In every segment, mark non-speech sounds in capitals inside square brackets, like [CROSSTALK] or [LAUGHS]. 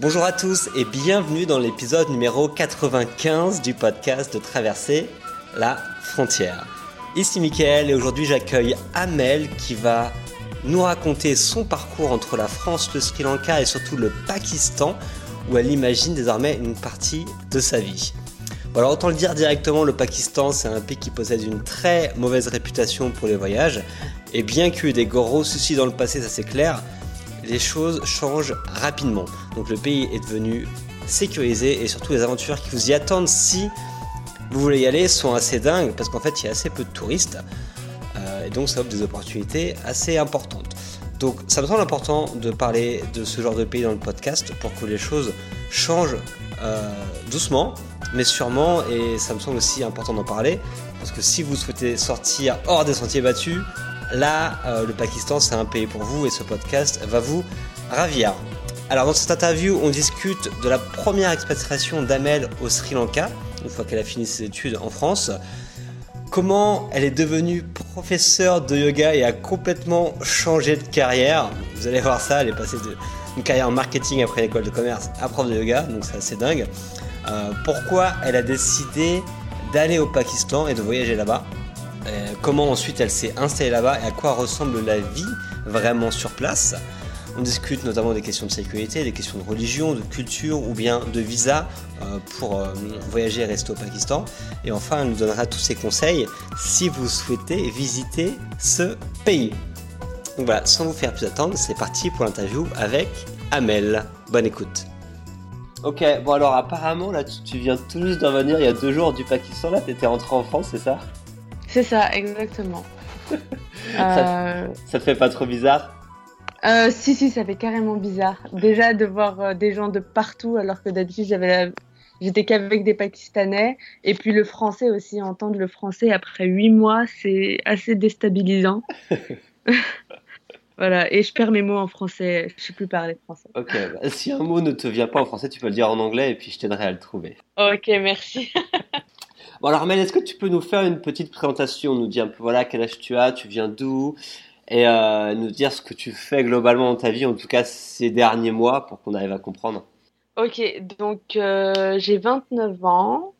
Bonjour à tous et bienvenue dans l'épisode numéro 95 du podcast de Traverser la frontière. Ici Mickaël et aujourd'hui j'accueille Amel qui va nous raconter son parcours entre la France, le Sri Lanka et surtout le Pakistan où elle imagine désormais une partie de sa vie. Bon alors autant le dire directement, le Pakistan c'est un pays qui possède une très mauvaise réputation pour les voyages et bien qu'il y ait des gros soucis dans le passé, ça c'est clair, les choses changent rapidement. Donc le pays est devenu sécurisé et surtout les aventures qui vous y attendent si vous voulez y aller sont assez dingues parce qu'en fait il y a assez peu de touristes euh, et donc ça offre des opportunités assez importantes. Donc ça me semble important de parler de ce genre de pays dans le podcast pour que les choses changent euh, doucement mais sûrement et ça me semble aussi important d'en parler parce que si vous souhaitez sortir hors des sentiers battus, Là, euh, le Pakistan, c'est un pays pour vous et ce podcast va vous ravir. Alors, dans cette interview, on discute de la première expatriation d'Amel au Sri Lanka, une fois qu'elle a fini ses études en France. Comment elle est devenue professeure de yoga et a complètement changé de carrière? Vous allez voir ça, elle est passée d'une carrière en marketing après l'école de commerce à prof de yoga, donc c'est assez dingue. Euh, pourquoi elle a décidé d'aller au Pakistan et de voyager là-bas? Comment ensuite elle s'est installée là-bas et à quoi ressemble la vie vraiment sur place. On discute notamment des questions de sécurité, des questions de religion, de culture ou bien de visa euh, pour euh, voyager et rester au Pakistan. Et enfin, elle nous donnera tous ses conseils si vous souhaitez visiter ce pays. Donc voilà, sans vous faire plus attendre, c'est parti pour l'interview avec Amel. Bonne écoute. Ok, bon alors apparemment là tu, viens tout juste d'en venir il y a deux jours du Pakistan, là t'étais rentré en France, c'est ça? C'est ça, exactement. [LAUGHS] ça, te fait pas trop bizarre euh, Si, si, ça fait carrément bizarre. Déjà de voir euh, des gens de partout, alors que d'habitude j'avais j'étais qu'avec des Pakistanais. Et puis le français aussi, entendre le français après huit mois, c'est assez déstabilisant. [LAUGHS] voilà, et je perds mes mots en français, je sais plus parler français. Ok, bah, si un mot ne te vient pas en français, tu peux le dire en anglais et puis je t'aiderai à le trouver. Ok, merci. [LAUGHS] Bon alors Mel, est-ce que tu peux nous faire une petite présentation, nous dire un peu voilà quel âge tu as, tu viens d'où, et euh, nous dire ce que tu fais globalement dans ta vie, en tout cas ces derniers mois, pour qu'on arrive à comprendre? Ok, donc euh, j'ai 29 ans,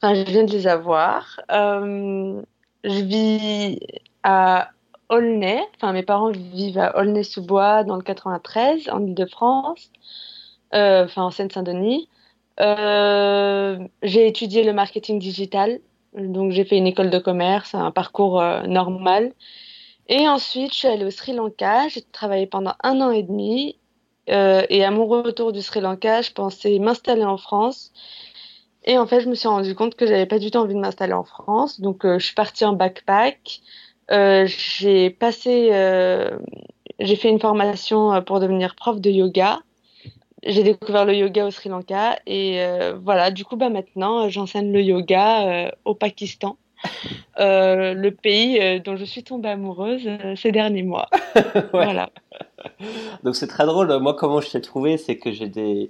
enfin je viens de les avoir. Euh, je vis à Aulnay, enfin mes parents vivent à Aulnay-sous-Bois dans le 93, en Ile-de-France, enfin en Seine-Saint-Denis. Euh, j'ai étudié le marketing digital, donc j'ai fait une école de commerce, un parcours euh, normal. Et ensuite, je suis allée au Sri Lanka. J'ai travaillé pendant un an et demi. Euh, et à mon retour du Sri Lanka, je pensais m'installer en France. Et en fait, je me suis rendu compte que j'avais pas du tout envie de m'installer en France. Donc, je suis partie en backpack. j'ai passé, j'ai fait une formation pour devenir prof de yoga j'ai découvert le yoga au Sri Lanka et euh, voilà, du coup, bah, maintenant, j'enseigne le yoga euh, au Pakistan, [LAUGHS] euh, le pays dont je suis tombée amoureuse ces derniers mois. [LAUGHS] Voilà. Donc c'est très drôle. Moi, comment je t'ai trouvé, c'est que j'ai des,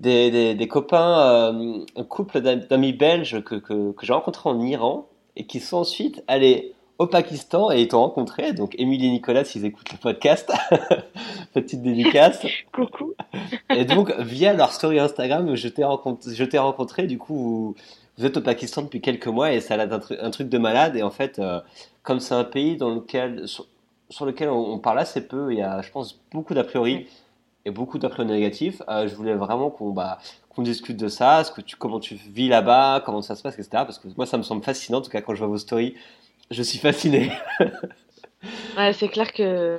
des, des, des copains, un couple d'amis belges que, que, que j'ai rencontrés en Iran et qui sont ensuite allés au Pakistan et ils t'ont rencontré. Donc, Émilie et Nicolas, s'ils écoutent le podcast, [LAUGHS] petite dédicace. Coucou. et donc, via leur story Instagram, je t'ai rencontré. Du coup, vous êtes au Pakistan depuis quelques mois et ça a un, un truc de malade. Et en fait, euh, comme c'est un pays dans lequel, sur, lequel on, parle assez peu, il y a, je pense, beaucoup d'a priori et beaucoup d'a priori négatifs. Euh, je voulais vraiment qu'on bah, qu'on discute de ça, ce que tu, comment tu vis là-bas, comment ça se passe, etc. Parce que moi, ça me semble fascinant, en tout cas, quand je vois vos stories je suis fasciné. [LAUGHS] ouais, c'est clair que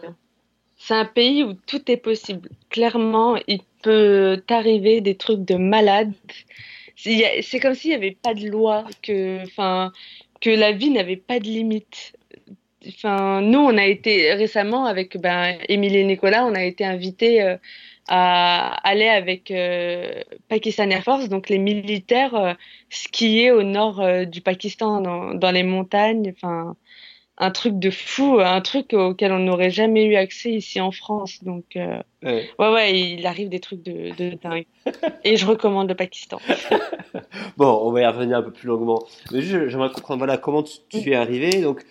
c'est un pays où tout est possible. Clairement, il peut t'arriver des trucs de malade. C'est comme s'il n'y avait pas de loi, que, que la vie n'avait pas de limite. Enfin, nous, on a été récemment avec ben, Émilie et Nicolas, on a été invités euh, à aller avec euh, Pakistan Air Force, donc les militaires euh, skier au nord euh, du Pakistan, dans, dans, les montagnes. Enfin, un truc de fou, un truc auquel on n'aurait jamais eu accès ici en France. Donc, euh, ouais. ouais. il arrive des trucs de, de dingue. Et je recommande le Pakistan. [LAUGHS] bon, on va y revenir un peu plus longuement. Mais j'aimerais comprendre voilà, comment tu, tu es arrivé. Donc,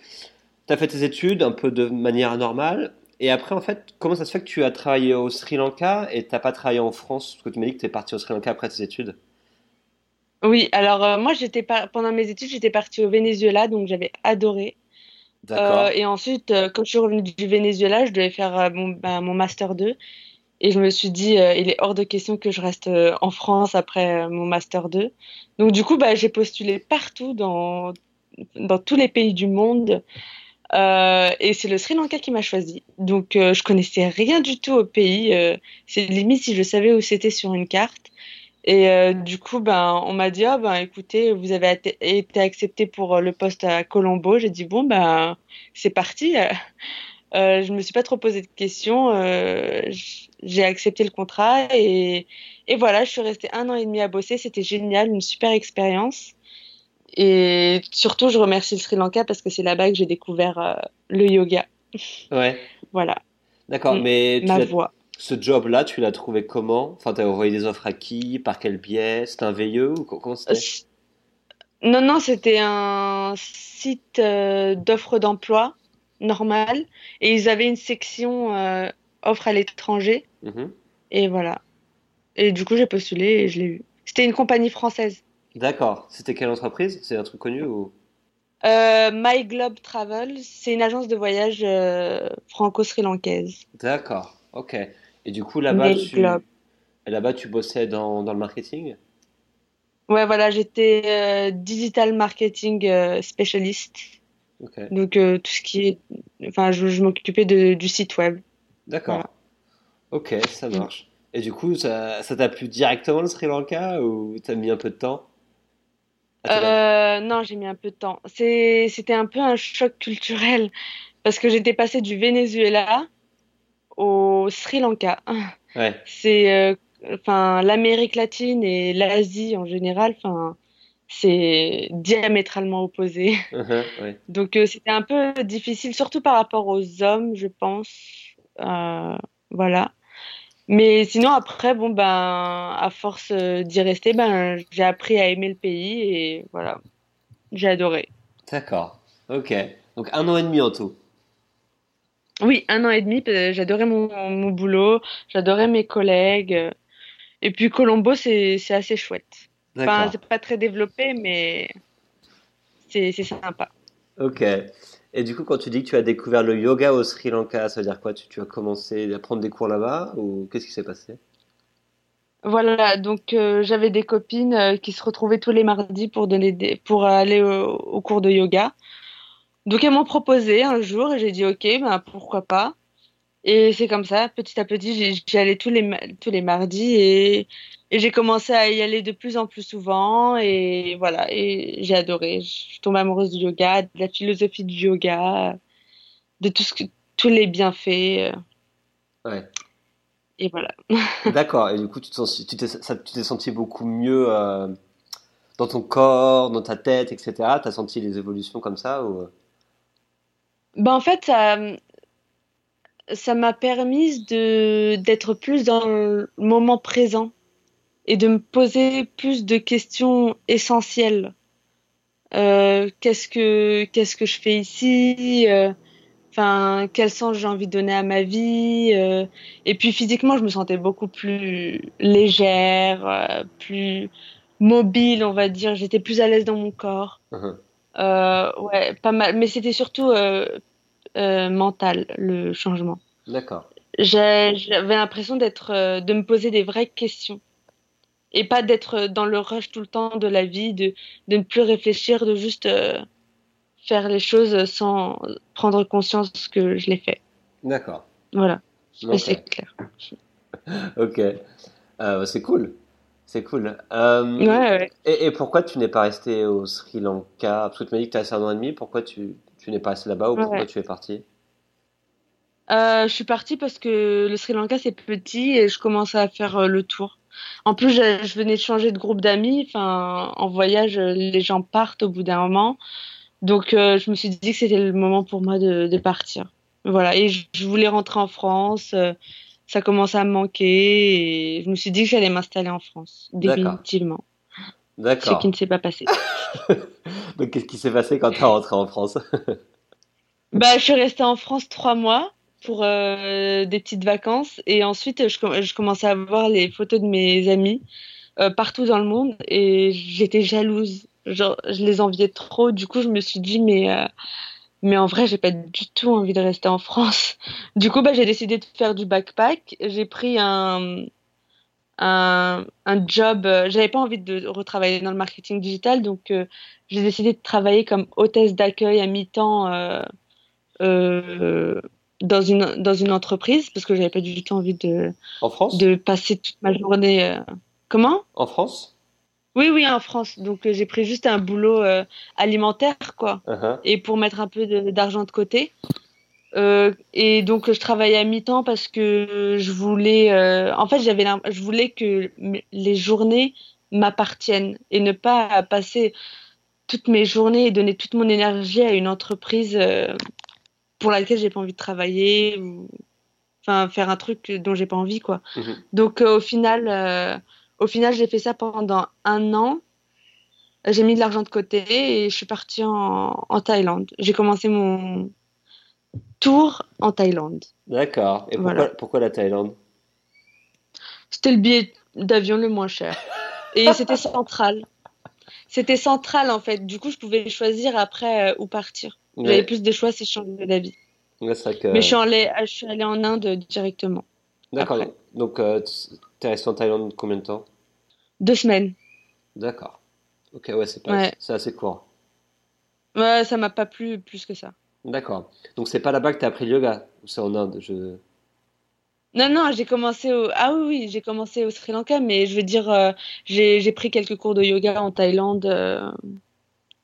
tu as fait tes études un peu de manière normale. Et après, en fait, comment ça se fait que tu as travaillé au Sri Lanka et t'as pas travaillé en France? Parce que tu m'as dit que tu es parti au Sri Lanka après tes études. Oui, alors euh, moi j'étais pas pendant mes études, j'étais partie au Venezuela, donc j'avais adoré. Euh, D'accord. et ensuite, euh, quand je suis revenue du Venezuela, je devais faire euh, mon, bah, mon master 2. Et je me suis dit, il est hors de question que je reste en France après mon master 2. Donc du coup, bah, j'ai postulé partout dans, dans tous les pays du monde. Euh, et c'est le Sri Lanka qui m'a choisi. Donc euh, je connaissais rien du tout au pays. euh, c'est limite si je savais où c'était sur une carte. Et euh, du coup, ben, on m'a dit, ah, ben, écoutez, vous avez été accepté pour euh, le poste à Colombo. J'ai dit, bon, ben, c'est parti. [LAUGHS] Euh, je me suis pas trop posé de questions. j'ai accepté le contrat et, et voilà, je suis restée un an et demi à bosser. C'était génial, une super expérience. Et surtout, je remercie le Sri Lanka parce que c'est là-bas que j'ai découvert euh, le yoga. Ouais. Voilà, D'accord. Mm, Mais tu ma voix. ce job-là, tu l'as trouvé comment? Enfin, t'as envoyé des offres à qui? Par quel biais? C'était un VIE ou co- comment Euh, c'était? c- Non, non, c'était un site euh, d'offres d'emploi normal et ils avaient une section euh, offres à l'étranger Mhm. et voilà. Et du coup, j'ai postulé et je l'ai eu. C'était une compagnie française. D'accord. C'était quelle entreprise? C'est un truc connu ou? Euh, My Globe Travel, c'est une agence de voyage euh, franco-sri-lankaise. D'accord. Ok. Et du coup, là-bas, tu, là-bas, tu bossais dans, dans le marketing? Ouais, voilà, j'étais euh, digital marketing spécialiste. Ok. Donc, tout ce qui est. Enfin, je, je m'occupais du site web. D'accord. Voilà. Ok, ça marche. Et du coup, ça, ça t'a plu directement le Sri Lanka ou t'as mis un peu de temps? Euh, non, j'ai mis un peu de temps. C'était un peu un choc culturel parce que j'étais passée du Venezuela au Sri Lanka. Ouais. C'est, euh, l'Amérique latine et l'Asie en général, enfin, c'est diamétralement opposé. [LAUGHS] Ouais. Donc, euh, c'était un peu difficile, surtout par rapport aux hommes, je pense. Voilà. Mais sinon, après, bon, ben, à force euh, d'y rester, ben, j'ai appris à aimer le pays et voilà, j'ai adoré. D'accord. Ok. Donc un an et demi en tout. Oui, un an et demi, j'adorais mon, mon boulot, j'adorais mes collègues. Et puis Colombo, c'est, assez chouette. Enfin, c'est pas très développé, mais c'est sympa. Ok. Et du coup, quand tu dis que tu as découvert le yoga au Sri Lanka, ça veut dire quoi? Tu, as commencé à prendre des cours là-bas ou qu'est-ce qui s'est passé? Voilà, donc euh, j'avais des copines euh, qui se retrouvaient tous les mardis pour donner des, pour aller au, au cours de yoga. Donc elles m'ont proposé un jour et j'ai dit ok, ben pourquoi pas? Et c'est comme ça, petit à petit, j'y allais tous les tous les mardis et et j'ai commencé à y aller de plus en plus souvent et voilà, et j'ai adoré. Je suis tombée amoureuse du yoga, de la philosophie du yoga, de tout ce que tous les bienfaits euh, Ouais. et voilà. [LAUGHS] D'accord. Et du coup, tu tu t'es, tu senti beaucoup mieux euh, dans ton corps, dans ta tête, etc. T'as senti les évolutions comme ça ou... Ben en fait, ça ça m'a permis de d'être plus dans le moment présent et de me poser plus de questions essentielles. Euh, qu'est-ce que qu'est-ce que je fais ici? Euh, Enfin, quel sens j'ai envie de donner à ma vie? euh, et puis physiquement, je me sentais beaucoup plus légère, euh, plus mobile, on va dire. J'étais plus à l'aise dans mon corps. Mhm. Euh, ouais, pas mal. Mais c'était surtout euh, euh, mental, le changement. D'accord. J'avais l'impression d'être, euh, de me poser des vraies questions et pas d'être dans le rush tout le temps de la vie, de, de ne plus réfléchir, de juste euh, faire les choses sans prendre conscience que je les fais. D'accord. Voilà, c'est clair. [LAUGHS] Ok. Euh, c'est cool. C'est cool. Euh, Ouais, ouais. et, et pourquoi tu n'es pas resté au Sri Lanka? Parce que tu m'as dit que tu as resté un an et demi. Pourquoi tu, tu n'es pas resté là-bas ou pourquoi ouais. tu es parti? Euh, je suis partie parce que le Sri Lanka c'est petit et je commençais à faire euh, le tour. En plus, je, je venais de changer de groupe d'amis. Enfin, en voyage, les gens partent au bout d'un moment. Donc, euh, je me suis dit que c'était le moment pour moi de, de partir. Voilà. Et je, je voulais rentrer en France. euh, ça commençait à me manquer et je me suis dit que j'allais m'installer en France, D'accord. Ce qui ne s'est pas passé. [LAUGHS] Donc, qu'est-ce qui s'est passé quand tu es rentré en France? [LAUGHS] Bah, je suis restée en France trois mois. pour des petites vacances et ensuite je, je, commençais à voir les photos de mes amis partout dans le monde et j'étais jalouse. Genre, je les enviais trop. Du coup, je me suis dit, mais mais en vrai, j'ai pas du tout envie de rester en France. [LAUGHS] Du coup, bah, j'ai décidé de faire du backpack. J'ai pris un, un, un job. Euh, j'avais pas envie de retravailler dans le marketing digital, donc euh, j'ai décidé de travailler comme hôtesse d'accueil à mi-temps euh, dans une dans une entreprise parce que j'avais pas du tout envie de en France? de passer toute ma journée. Comment? En France? Oui, oui, en France. Donc, j'ai pris juste un boulot alimentaire, quoi. Uh-huh. Et pour mettre un peu de- d'argent de, côté. Euh, et donc, je travaillais à mi-temps parce que je voulais. euh, en fait, j'avais, je voulais que les journées m'appartiennent et ne pas passer toutes mes journées et donner toute mon énergie à une entreprise euh, pour laquelle j'ai pas envie de travailler ou enfin faire un truc dont j'ai pas envie, quoi. Mhm. Donc au final, au final, j'ai fait ça pendant un an. J'ai mis de l'argent de côté et je suis partie en, en Thaïlande. J'ai commencé mon tour en Thaïlande. D'accord. Et pourquoi, Voilà. pourquoi la Thaïlande? C'était le billet d'avion le moins cher. Et [LAUGHS] c'était central. C'était central en fait. Du coup, je pouvais choisir après euh, où partir. J'avais Ouais. plus de choix si je changeais d'avis. Ouais, que... Mais je suis, allée, je suis allée en Inde directement. D'accord. Donc, euh, tu- t'es resté en Thaïlande combien de temps? Deux semaines. D'accord. Ok, ouais, c'est pas... Ouais. c'est assez court. Ouais, ça m'a pas plu plus que ça. D'accord. Donc, c'est pas là-bas que t'as appris le yoga ou c'est en Inde je... Non, non, j'ai commencé au... Ah oui, oui, j'ai commencé au Sri Lanka, mais je veux dire, euh, j'ai, pris quelques cours de yoga en Thaïlande. euh,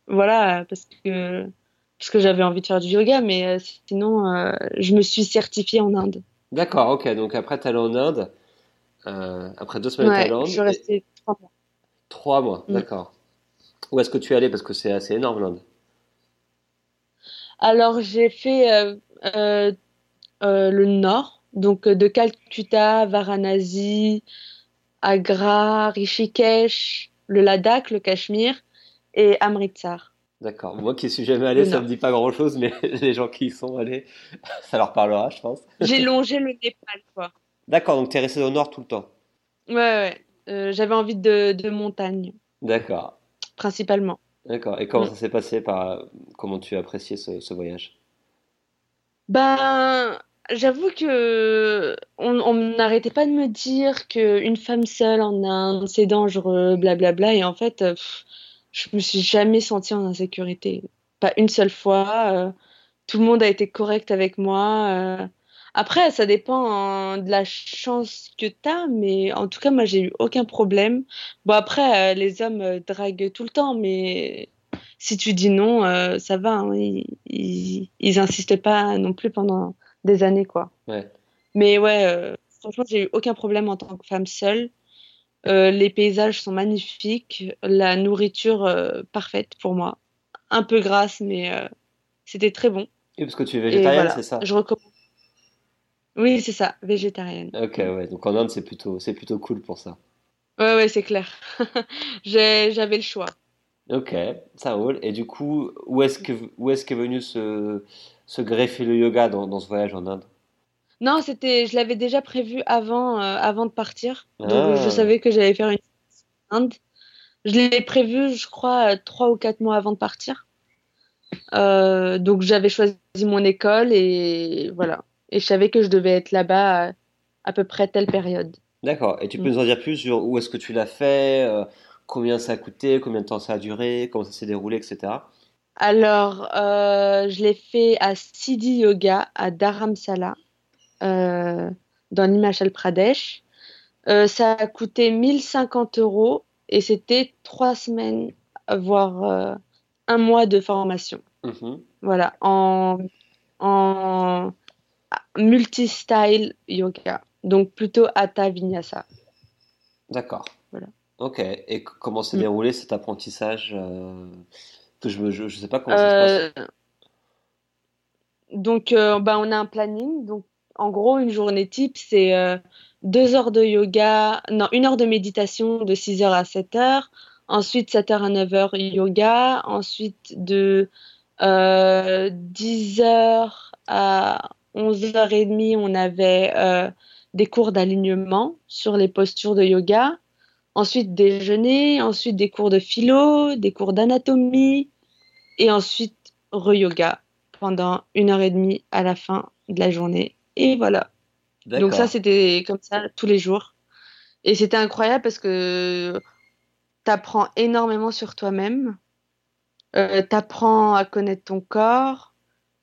Voilà, parce que, parce que j'avais envie de faire du yoga, mais euh, sinon, je me suis certifiée en Inde. D'accord, ok. Donc, après, t'es allé en Inde. après deux semaines en Ouais, Thaïlande. je suis et- restée trois mois. Trois mois, Mm. d'accord. Où est-ce que tu es allé? Parce que c'est assez énorme, l'Inde. Alors, j'ai fait euh, euh, euh, le nord, donc de Calcutta, Varanasi, Agra, Rishikesh, le Ladakh, le Cachemire et Amritsar. D'accord. Moi qui suis jamais allé, ça Nord. me dit pas grand-chose, mais [LAUGHS] les gens qui y sont allés, [LAUGHS] ça leur parlera, je pense. J'ai longé le Népal, quoi. D'accord, donc t'es resté au nord tout le temps. Ouais, ouais. Euh, j'avais envie de, de montagne, D'accord. principalement. D'accord. Et comment Mm. ça s'est passé par comment tu as apprécié ce, ce voyage? Ben, j'avoue que on, n'arrêtait pas de me dire qu'une femme seule en Inde, c'est dangereux, blablabla. Et en fait, pff, je me suis jamais sentie en insécurité. Pas une seule fois. euh, tout le monde a été correct avec moi. euh. Après, ça dépend hein, de la chance que t'as, mais en tout cas, moi, j'ai eu aucun problème. Bon, après, euh, les hommes euh, draguent tout le temps, mais si tu dis non, euh, ça va. hein, ils, ils, ils insistent pas non plus pendant des années, quoi. Ouais. Mais ouais, franchement, j'ai eu aucun problème en tant que femme seule. Les paysages sont magnifiques, la nourriture parfaite pour moi. Un peu grasse, mais c'était très bon. Et parce que tu es végétarienne, voilà, c'est ça? je recommande. Oui, c'est ça, végétarienne. Ok, ouais. Donc en Inde, c'est plutôt, c'est plutôt cool pour ça. Ouais, ouais, c'est clair. [LAUGHS] J'avais le choix. Ok, ça roule. Et du coup, où est-ce que, où est-ce qu'est venu ce, se greffer le yoga dans, dans ce voyage en Inde? Non, c'était, je l'avais déjà prévu avant, euh, avant de partir. Donc, Ah. je savais que j'allais faire une Inde. Je l'ai prévu, je crois, euh, trois ou quatre mois avant de partir. Euh, donc, j'avais choisi mon école et voilà. Et je savais que je devais être là-bas à, à peu près telle période. D'accord. Et tu peux Mm. nous en dire plus sur où est-ce que tu l'as fait, euh, combien ça a coûté, combien de temps ça a duré, comment ça s'est déroulé, etc. Alors, euh, je l'ai fait à Siddhi Yoga, à Dharamsala, euh, dans l'Himachal Pradesh. Ça a coûté 1050 euros et c'était trois semaines, voire un mois de formation. Mhm. Voilà, en, en multi-style yoga, donc plutôt Hatha Vinyasa. D'accord. Voilà. Ok. Et comment s'est Mm. déroulé cet apprentissage euh, que je, je sais pas comment ça se passe. Euh, donc, euh, bah, on a un planning. Donc, en gros, une journée type, c'est euh, deux heures de yoga, non, une heure de méditation de 6 heures à 7 heures. Ensuite, 7 heures à 9 heures yoga. Ensuite, de euh, 10 heures à 11h30, on avait euh, des cours d'alignement sur les postures de yoga. Ensuite, déjeuner. Ensuite, des cours de philo, des cours d'anatomie. Et ensuite, re-yoga pendant une heure et demie à la fin de la journée. Et voilà. Donc ça, c'était comme ça tous les jours. Et c'était incroyable parce que tu apprends énormément sur toi-même. Euh, tu apprends à connaître ton corps,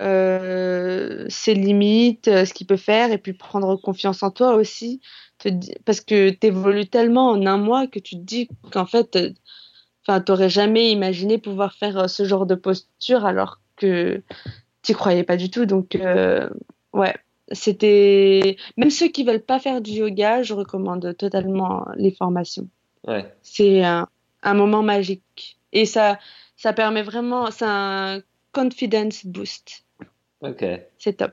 euh, ses limites, euh, ce qu'il peut faire, et puis prendre confiance en toi aussi. Te, parce que tu évolues tellement en un mois que tu te dis qu'en fait, euh, enfin, t'aurais jamais imaginé pouvoir faire ce genre de posture alors que tu croyais pas du tout. Donc, euh, ouais, c'était. Même ceux qui veulent pas faire du yoga, je recommande totalement les formations. Ouais. C'est un, un, moment magique. Et ça, ça permet vraiment. C'est un confidence boost. Ok. C'est top.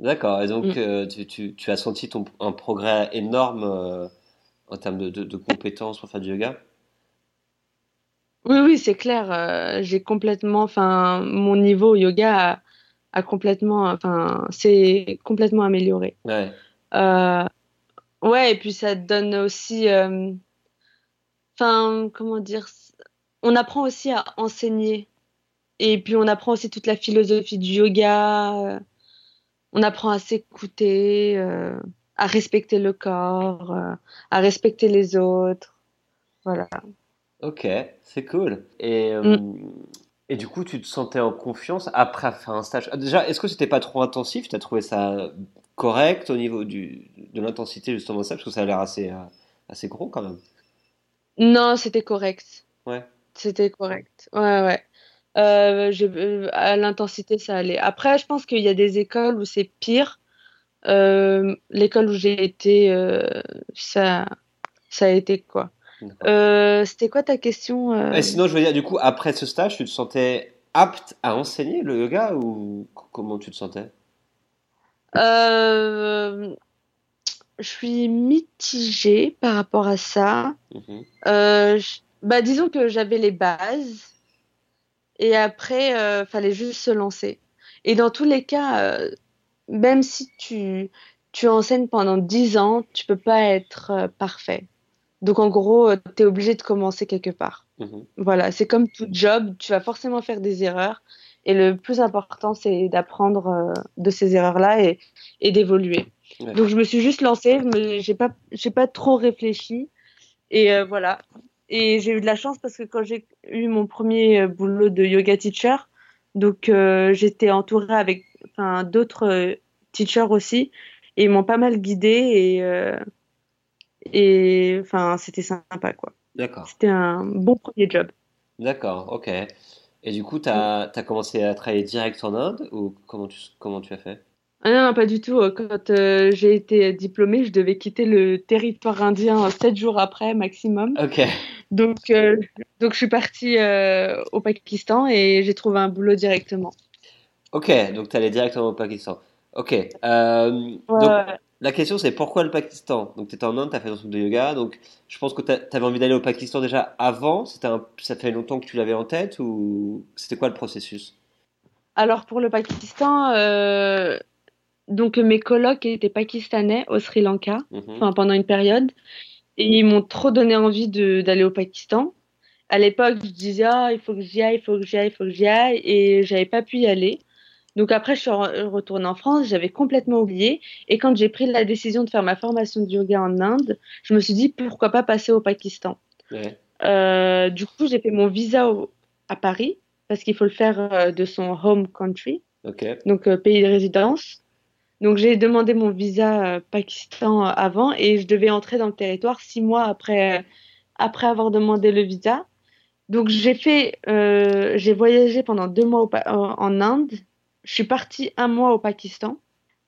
D'accord. Et donc, mm. euh, tu, tu, tu, as senti ton, un progrès énorme euh, en termes de, de, de, compétences pour faire du yoga? Oui, oui, c'est clair. Euh, j'ai complètement. Enfin, mon niveau yoga a, a complètement. Enfin, c'est complètement amélioré. Ouais. Ouais, et puis ça donne aussi. Enfin, comment dire On apprend aussi à enseigner. Et puis on apprend aussi toute la philosophie du yoga. euh, On apprend à s'écouter, euh, à respecter le corps, euh, à respecter les autres. Voilà. Ok, c'est cool. Et, euh, Mm. et du coup, tu te sentais en confiance après faire un stage? Ah, Déjà, est-ce que c'était pas trop intensif? Tu as trouvé ça correct au niveau du, de l'intensité justement de ça? Parce que ça a l'air assez, assez gros quand même. Non, c'était correct. Ouais. C'était correct. Ouais, ouais. Euh, euh, à l'intensité, ça allait. Après, je pense qu'il y a des écoles où c'est pire. Euh, l'école où j'ai été, ça, ça a été quoi. Euh, c'était quoi ta question? euh? Et sinon, je veux dire, du coup, après ce stage, tu te sentais apte à enseigner le yoga ou comment tu te sentais? Euh, je suis mitigée par rapport à ça. Je- bah, disons que j'avais les bases et après, euh, fallait juste se lancer. Et dans tous les cas, euh, même si tu, tu enseignes pendant 10 ans, tu peux pas être euh, parfait. Donc en gros, tu es obligé de commencer quelque part. Mhm. Voilà, c'est comme tout job, tu vas forcément faire des erreurs. Et le plus important, c'est d'apprendre euh, de ces erreurs-là et, et d'évoluer. Ouais. Donc je me suis juste lancée, je me- j'ai pas, j'ai pas trop réfléchi. Et euh, voilà. Et j'ai eu de la chance parce que quand j'ai eu mon premier euh, boulot de yoga teacher, donc euh, j'étais entourée avec enfin, d'autres euh, teachers aussi. Et ils m'ont pas mal guidée et, euh, et enfin, c'était sympa quoi. D'accord. C'était un bon premier job. D'accord, ok. Et du coup, tu as, commencé à travailler direct en Inde ou comment tu, comment tu as fait? Ah non, pas du tout. Quand euh, j'ai été diplômée, je devais quitter le territoire indien sept jours après maximum. Ok, Donc, euh, donc je suis partie euh, au Pakistan et j'ai trouvé un boulot directement. ok, donc tu allais directement au Pakistan. Ok, euh, donc la question c'est pourquoi le Pakistan? Donc tu étais en Inde, tu as fait un truc de yoga, donc je pense que tu avais envie d'aller au Pakistan déjà avant, un, ça fait longtemps que tu l'avais en tête ou c'était quoi le processus? Alors pour le Pakistan, euh, donc mes colocs étaient pakistanais au Sri Lanka, Mhm. pendant une période, et ils m'ont trop donné envie d'aller au Pakistan. À l'époque, je disais ah il faut que j'y aille, il faut que j'y aille, il faut que j'y aille, et j'avais pas pu y aller. Donc après, je suis re- retournée en France, j'avais complètement oublié. Et quand j'ai pris la décision de faire ma formation de yoga en Inde, je me suis dit pourquoi pas passer au Pakistan? Ouais, Euh, du coup, j'ai fait mon visa au- à Paris parce qu'il faut le faire euh, de son home country, donc euh, pays de résidence. Donc j'ai demandé mon visa euh, Pakistan euh, avant et je devais entrer dans le territoire six mois après après avoir demandé le visa. Donc j'ai fait, euh, j'ai voyagé pendant deux mois au en Inde. Je suis partie un mois au Pakistan.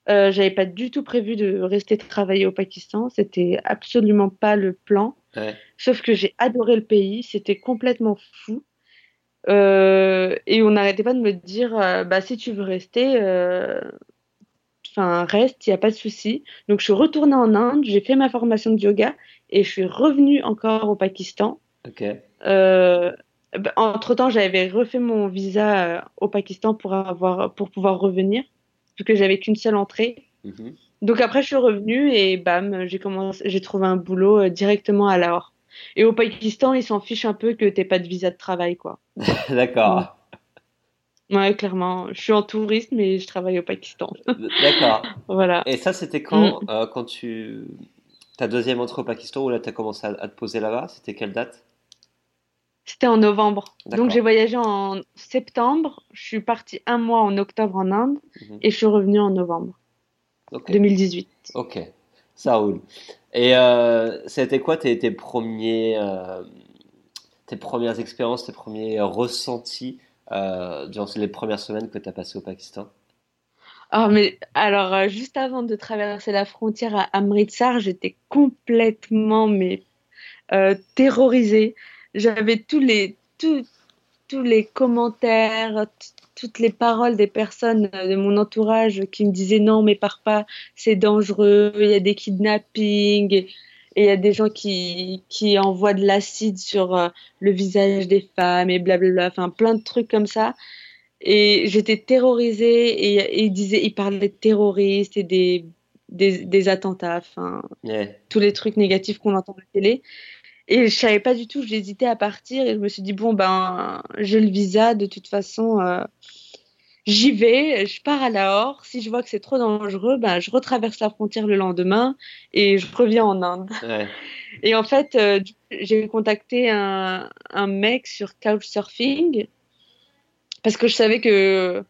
Euh, j'avais pas du tout prévu de rester travailler au Pakistan. C'était absolument pas le plan. ouais, Sauf que j'ai adoré le pays. C'était complètement fou. Euh, et on n'arrêtait pas de me dire, euh, bah si tu veux rester, euh, enfin reste, il y a pas de souci. Donc je suis retournée en Inde. J'ai fait ma formation de yoga et je suis revenue encore au Pakistan. ok, Euh, bah, entre-temps, j'avais refait mon visa euh, au Pakistan pour avoir, pour pouvoir revenir. vu que j'avais qu'une seule entrée. Mhm. Donc après, je suis revenue et bam, j'ai commencé, j'ai trouvé un boulot euh, directement à Lahore. Et au Pakistan, ils s'en fichent un peu que t'aies pas de visa de travail, quoi. [LAUGHS] D'accord. Ouais, clairement. Je suis en touriste, mais je travaille au Pakistan. D'accord. [LAUGHS] Voilà. Et ça, c'était quand, euh, quand tu... Ta deuxième entrée au Pakistan, ou là, tu as commencé à, à te poser là-bas? C'était quelle date? C'était en novembre. Donc j'ai voyagé en septembre. Je suis partie un mois en octobre en Inde Mhm. et je suis revenue en novembre Ok. 2018. Ok. Ça roule. Et euh, c'était quoi tes, tes premiers, euh, tes premières expériences, tes premiers ressentis euh, durant les premières semaines que tu as passées au Pakistan? Ah, mais alors, euh, juste avant de traverser la frontière à Amritsar, j'étais complètement mais euh, terrorisée. J'avais tous les tous, tous les commentaires, toutes les paroles des personnes euh, de mon entourage qui me disaient non, mais pars pas, c'est dangereux, il y a des kidnappings et il y a des gens qui qui envoient de l'acide sur euh, le visage des femmes et blablabla, enfin plein de trucs comme ça. Et j'étais terrorisée et, et ils disaient, ils parlaient de terroristes et des, des, des attentats, enfin, tous les trucs négatifs qu'on entend à la télé. Et je savais pas du tout, j'hésitais à partir et je me suis dit, bon, ben, j'ai le visa, de toute façon, euh, j'y vais, je pars à Lahore. Si je vois que c'est trop dangereux, ben, je retraverse la frontière le lendemain et je reviens en Inde. Ouais. Et en fait, euh, j'ai contacté un, un mec sur Couchsurfing parce que je savais que,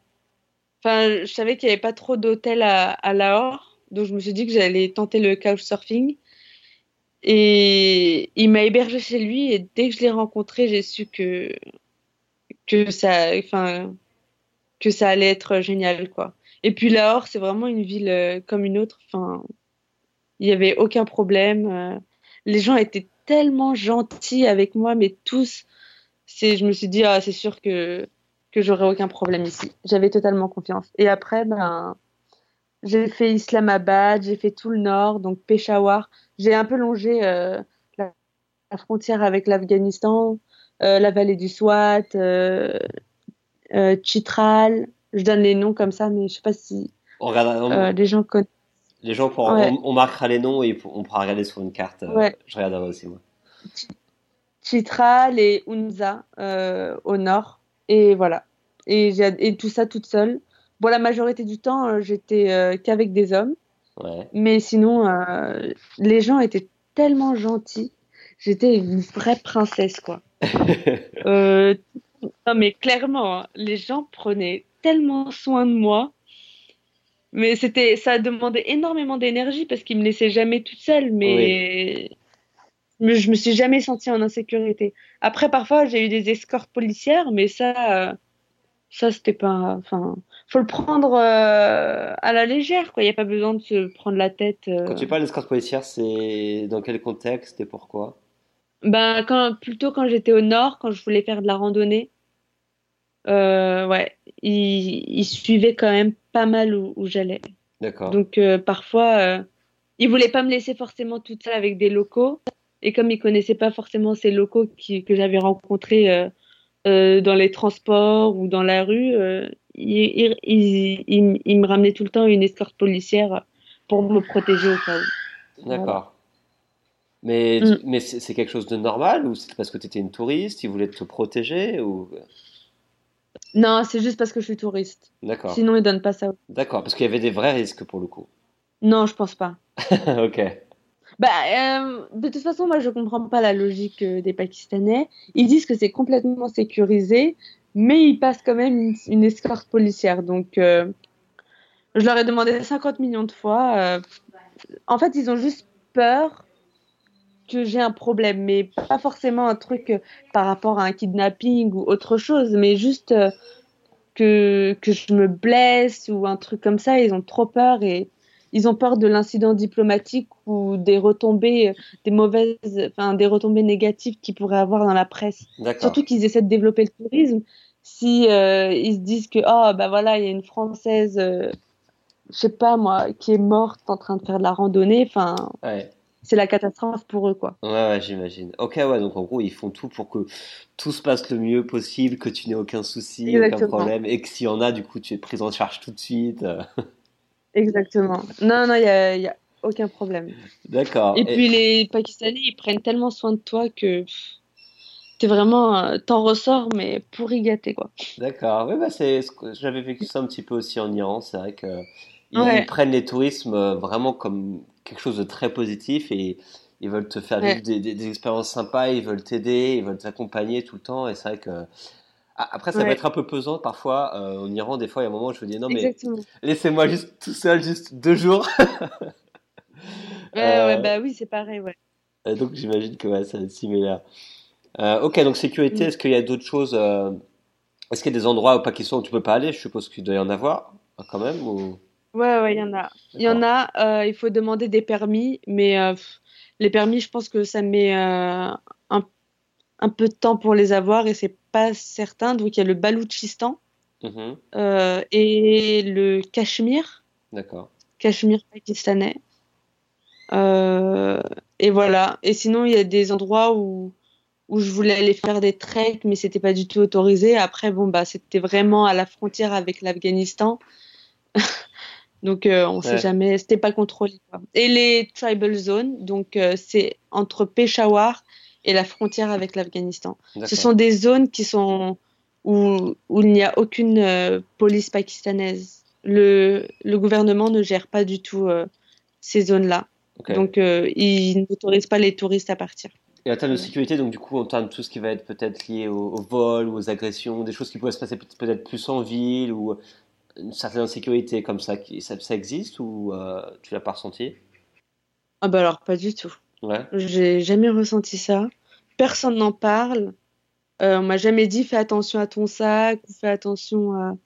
enfin, je savais qu'il n'y avait pas trop d'hôtels à, à Lahore, donc je me suis dit que j'allais tenter le Couchsurfing. Et il m'a hébergé chez lui et dès que je l'ai rencontré, j'ai su que que ça, enfin, que ça allait être génial, quoi. Et puis Lahore, c'est vraiment une ville euh, comme une autre. Enfin, il n'y avait aucun problème. euh, les gens étaient tellement gentils avec moi, mais tous. C'est, je me suis dit, ah, c'est sûr que que j'aurais aucun problème ici. J'avais totalement confiance. Et après, ben, j'ai fait Islamabad, j'ai fait tout le nord, donc Peshawar. J'ai un peu longé euh, la, la frontière avec l'Afghanistan, euh, la vallée du Swat, euh, euh, Chitral. Je donne les noms comme ça, mais je sais pas si On regarde, on- euh, les gens connaissent. les gens pourront- Ouais. on, on marquera les noms et on pourra regarder sur une carte. euh, Ouais. Je regarderai aussi, moi. Chitral et Unza euh, au nord. Et voilà. Et, tout ça toute seule. Bon, la majorité du temps, j'étais qu'avec des hommes. Ouais. Mais sinon, les gens étaient tellement gentils. J'étais une vraie princesse, quoi. [LAUGHS] Euh, non, mais clairement, hein, les gens prenaient tellement soin de moi. Mais c'était, ça demandait énormément d'énergie parce qu'ils me laissaient jamais toute seule. Mais, mais je me suis jamais sentie en insécurité. Après, parfois, j'ai eu des escortes policières, mais ça, euh, ça, c'était pas, enfin, faut le prendre euh, à la légère, quoi. Il n'y a pas besoin de se prendre la tête. euh. Quand tu parles d'escorte policière, c'est dans quel contexte et pourquoi? Ben, quand, plutôt quand j'étais au nord, quand je voulais faire de la randonnée, euh, ouais, ils, ils suivaient quand même pas mal où, où j'allais. D'accord. Donc, euh, parfois, euh, ils voulaient pas me laisser forcément toute seule avec des locaux. Et comme ils connaissaient pas forcément ces locaux qui, que j'avais rencontrés euh, euh, dans les transports ou dans la rue, euh, ils, ils, ils, ils- ils me ramenaient tout le temps une escorte policière pour me protéger au cas où. D'accord. Mais, Mm. mais c'est quelque chose de normal ou c'est parce que tu étais une touriste, ils voulaient te protéger ou... Non, c'est juste parce que je suis touriste. D'accord. Sinon, ils donnent pas ça. D'accord, parce qu'il y avait des vrais risques pour le coup. Non, je pense pas. [LAUGHS] Ok. Bah, euh, de toute façon, moi, je comprends pas la logique euh, des Pakistanais. Ils disent que c'est complètement sécurisé, mais ils passent quand même une, une escorte policière. Donc, euh, je leur ai demandé 50 millions de fois. euh, en fait, ils ont juste peur que j'ai un problème, mais pas forcément un truc euh, par rapport à un kidnapping ou autre chose, mais juste euh, que, que je me blesse ou un truc comme ça. Ils ont trop peur et ils ont peur de l'incident diplomatique ou des retombées, euh, des mauvaises, enfin des retombées négatives qu'ils pourraient avoir dans la presse. Surtout qu'ils essaient de développer le tourisme. Si euh, ils se disent que oh bah voilà il y a une française, euh, je sais pas moi, qui est morte en train de faire de la randonnée, enfin Ouais. C'est la catastrophe pour eux quoi. Ouais, ouais, j'imagine. Ok, ouais, donc en gros, ils font tout pour que tout se passe le mieux possible, que tu n'aies aucun souci, aucun problème, et que s'il y en a, du coup, tu es prise en charge tout de suite. [LAUGHS] Exactement. Non, non, il n'y a, y a aucun problème. D'accord. Et, puis les Pakistanais, ils prennent tellement soin de toi que t'es vraiment, euh, t'en ressors, mais pourri gâté, quoi. D'accord. Oui, bah c'est, j'avais vécu ça un petit peu aussi en Iran. C'est vrai que ils, prennent les tourismes euh, vraiment comme quelque chose de très positif et ils veulent te faire vivre des, des, expériences sympas, ils veulent t'aider, ils veulent t'accompagner tout le temps. Et c'est vrai que après, ça va être un peu pesant parfois. Euh, en Iran, des fois, il y a un moment où je me dis non, mais laissez-moi juste tout seul, juste deux jours. [LAUGHS] ouais, ouais, euh, bah oui, c'est pareil, ouais. donc j'imagine que ouais, ça va être similaire. Euh, ok, donc sécurité, mm. est-ce qu'il y a d'autres choses Est-ce qu'il y a des endroits au Pakistan où tu peux pas aller? Je suppose qu'il doit y en avoir quand même ou... Ouais, ouais, il y en a. Il y en a, il faut demander des permis, mais les permis, je pense que ça met un, un peu de temps pour les avoir et c'est pas certain. Donc il y a le Baloutchistan mhm. euh, et le Cachemire. D'accord. Cachemire pakistanais. Euh, et voilà. Et sinon, il y a des endroits où, où je voulais aller faire des treks, mais c'était pas du tout autorisé. Après, bon, bah, c'était vraiment à la frontière avec l'Afghanistan. [LAUGHS] donc, euh, on sait jamais, c'était pas contrôlé. Et les tribal zones, donc, c'est entre Peshawar et la frontière avec l'Afghanistan. Ce sont des zones qui sont où, où il n'y a aucune euh, police pakistanaise. Le, le, gouvernement ne gère pas du tout euh, ces zones-là. Donc, euh, il n'autorise pas les touristes à partir. Et en termes de sécurité, donc du coup, en termes de tout ce qui va être peut-être lié au, vol ou aux agressions, des choses qui pourraient se passer peut-être plus en ville ou une certaine insécurité comme ça, ça, ça existe ou tu l'as pas ressenti? Ah bah alors pas du tout. Ouais. J'ai jamais ressenti ça. Personne n'en parle. Euh, on m'a jamais dit fais attention à ton sac ou fais attention à,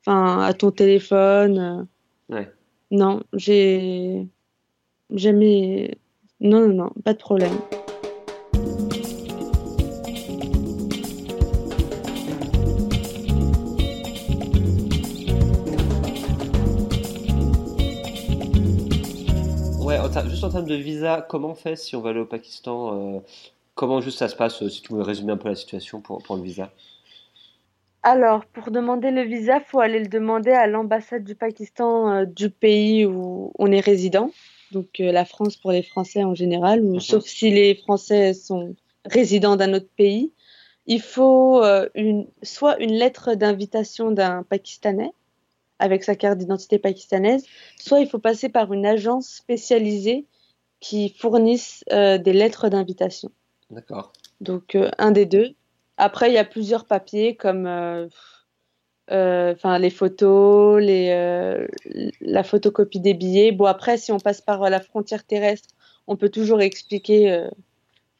enfin, à ton téléphone. Ouais. Non, j'ai jamais. Non, non, non, pas de problème. Juste en termes de visa, comment on fait si on va aller au Pakistan euh, Comment juste ça se passe Si tu pouvais résumer un peu la situation pour, pour le visa? Alors, pour demander le visa, il faut aller le demander à l'ambassade du Pakistan euh, du pays où on est résident. Donc euh, la France pour les Français en général, ou, sauf si les Français sont résidents d'un autre pays. Il faut une, soit une lettre d'invitation d'un Pakistanais avec sa carte d'identité pakistanaise, soit il faut passer par une agence spécialisée qui fournisse euh, des lettres d'invitation. D'accord. Donc euh, un des deux. Après, il y a plusieurs papiers comme euh, enfin les photos, les, la photocopie des billets. Bon, après, si on passe par la frontière terrestre, on peut toujours expliquer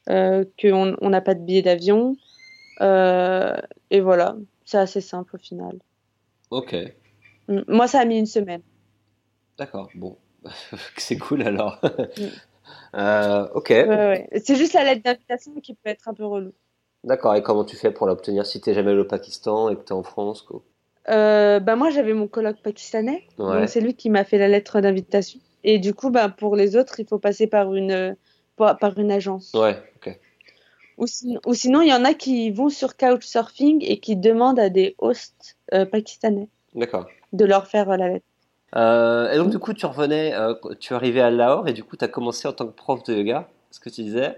qu'on n'a pas de billet d'avion. et voilà, c'est assez simple au final. Ok. Moi, ça a mis une semaine. D'accord, bon. [LAUGHS] c'est cool alors. Mm. Euh, ok. C'est juste la lettre d'invitation qui peut être un peu relou. D'accord, et comment tu fais pour l'obtenir si tu jamais allé au Pakistan et que tu es en France quoi? Euh, bah moi j'avais mon colloque pakistanais, c'est lui qui m'a fait la lettre d'invitation. Et du coup, bah, pour les autres, il faut passer par une, par une agence. Ouais, ok. Ou, ou, sinon, il y en a qui vont sur Couchsurfing et qui demandent à des hosts euh, pakistanais. D'accord de leur faire la lettre. Euh, et donc, du coup, tu revenais, euh, tu arrivais à Lahore et du coup, tu as commencé en tant que prof de yoga, ce que tu disais.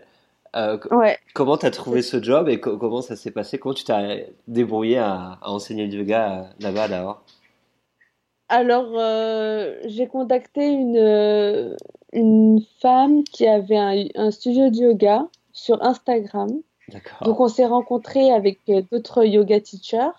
Euh, ouais. Comment tu as trouvé ce job et comment ça s'est passé? Comment tu t'es débrouillé à, enseigner le yoga là-bas à Lahore? Alors, j'ai contacté une, une femme qui avait un, un studio de yoga sur Instagram. Donc, on s'est rencontrés avec d'autres yoga teachers.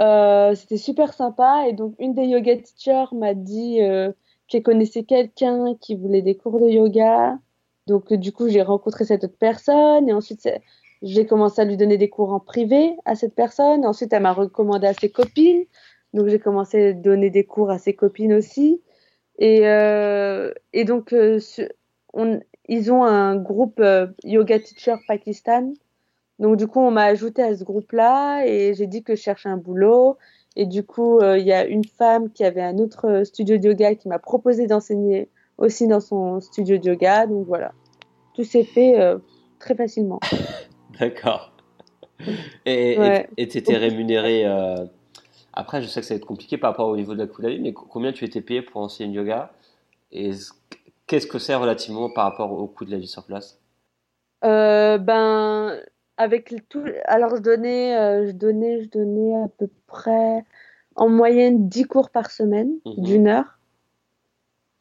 Euh, c'était super sympa. Et donc, une des yoga teachers m'a dit euh, qu'elle connaissait quelqu'un qui voulait des cours de yoga. Donc, euh, du coup, j'ai rencontré cette autre personne. Et ensuite, j'ai commencé à lui donner des cours en privé à cette personne. Ensuite, elle m'a recommandé à ses copines. Donc, j'ai commencé à donner des cours à ses copines aussi. Et, et donc, on, ils ont un groupe Yoga Teacher Pakistan donc du coup, on m'a ajouté à ce groupe-là et j'ai dit que je cherchais un boulot. Et du coup, euh, il y a une femme qui avait un autre studio de yoga qui m'a proposé d'enseigner aussi dans son studio de yoga. Donc voilà, tout s'est fait euh, très facilement. [LAUGHS] D'accord. [LAUGHS] Et tu étais rémunéré, euh, Après, je sais que ça va être compliqué par rapport au niveau de la coût de la vie, mais combien tu étais payé pour enseigner le yoga? Et qu'est-ce que c'est relativement par rapport au coût de la vie sur place? Euh, Ben, avec tout. Alors, je donnais, euh, je donnais, je donnais à peu près en moyenne 10 cours par semaine Mhm. d'une heure.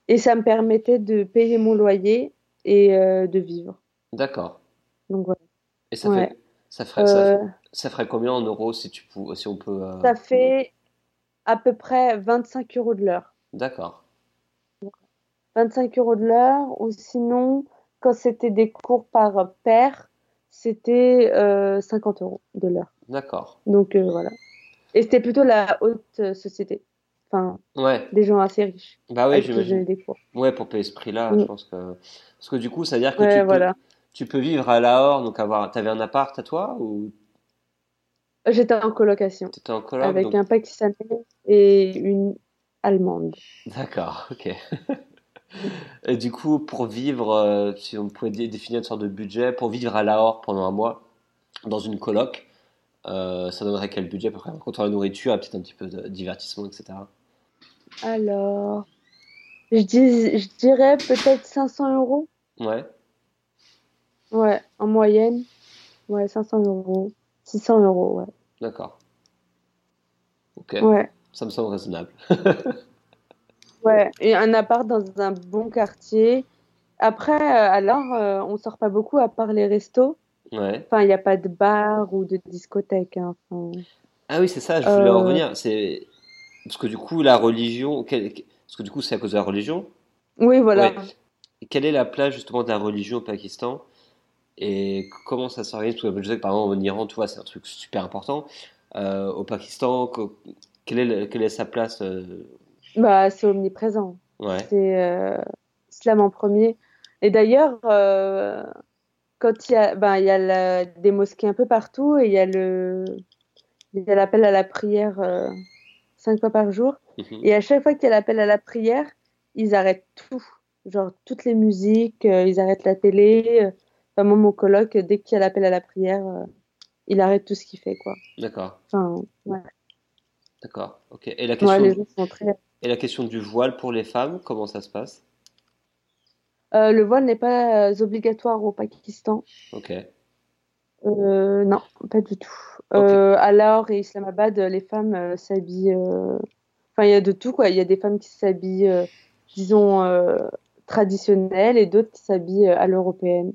Et ça me permettait de payer mon loyer et euh, de vivre. D'accord. Donc voilà. Et ça Ouais. fait, ça ferait, ça, Euh, ça ferait combien en euros si tu pou- si on peut. ça fait à peu près 25 euros de l'heure. D'accord. 25 euros de l'heure, ou sinon, quand c'était des cours par paire, c'était euh, 50 euros de l'heure. D'accord. Donc euh, voilà. Et c'était plutôt la haute euh, société. Enfin, Ouais. des gens assez riches Bah je j'imagine. des cours. Ouais, pour payer ce prix-là, Mm. je pense que. Parce que du coup, ça veut dire que Ouais, tu peux, voilà. tu peux vivre à Lahore, donc avoir. T'avais un appart à toi ou? J'étais en colocation t'étais en coloc avec donc... un Pakistanais et une Allemande. D'accord, ok. [LAUGHS] Et du coup, pour vivre, euh, si on pouvait dé- définir une sorte de budget, pour vivre à Lahore pendant un mois, dans une coloc, euh, ça donnerait quel budget à peu près? Contre la nourriture, peut-être un petit peu de divertissement, etc. Alors, je, dis, je dirais peut-être 500 euros. Ouais, Ouais, en moyenne. Ouais, 500 euros. 600 euros, ouais. d'accord. Ok, Ouais. ça me semble raisonnable. [LAUGHS] Ouais, et un appart dans un bon quartier. Après, euh, alors, euh, on sort pas beaucoup à part les restos. Ouais. Enfin, il n'y a pas de bar ou de discothèque. hein. Enfin, Ah oui, c'est ça, je voulais en euh, revenir. C'est parce que du coup, la religion, quel- parce que du coup, c'est à cause de la religion? Oui, voilà. Ouais. Et Quelle est la place justement de la religion au Pakistan? Et comment ça s'organise? Parce que je sais que par exemple en Iran, tu vois, c'est un truc super important. Euh, au Pakistan, est, quelle est sa place? Bah, c'est omniprésent. Ouais, C'est euh, islam en premier. Et d'ailleurs, euh, quand il y a, ben, il y a la- des mosquées un peu partout et il y a le, il y a l'appel à la prière euh, cinq fois par jour. Mhm. Et à chaque fois qu'il y a l'appel à la prière, ils arrêtent tout. Genre toutes les musiques, euh, ils arrêtent la télé. Enfin, moi, mon coloc, dès qu'il y a l'appel à la prière, il arrête tout ce qu'il fait, quoi. D'accord, Enfin, ouais. d'accord, ok. Et la Ouais, question, les gens sont très... et la question du voile pour les femmes, comment ça se passe? Euh, le voile n'est pas euh, obligatoire au Pakistan. Ok, Euh, non, pas du tout. Euh, à Lahore et Islamabad, les femmes s'habillent. Enfin, il y a de tout, quoi. Il y a des femmes qui s'habillent, disons, traditionnelles et d'autres qui s'habillent à l'européenne.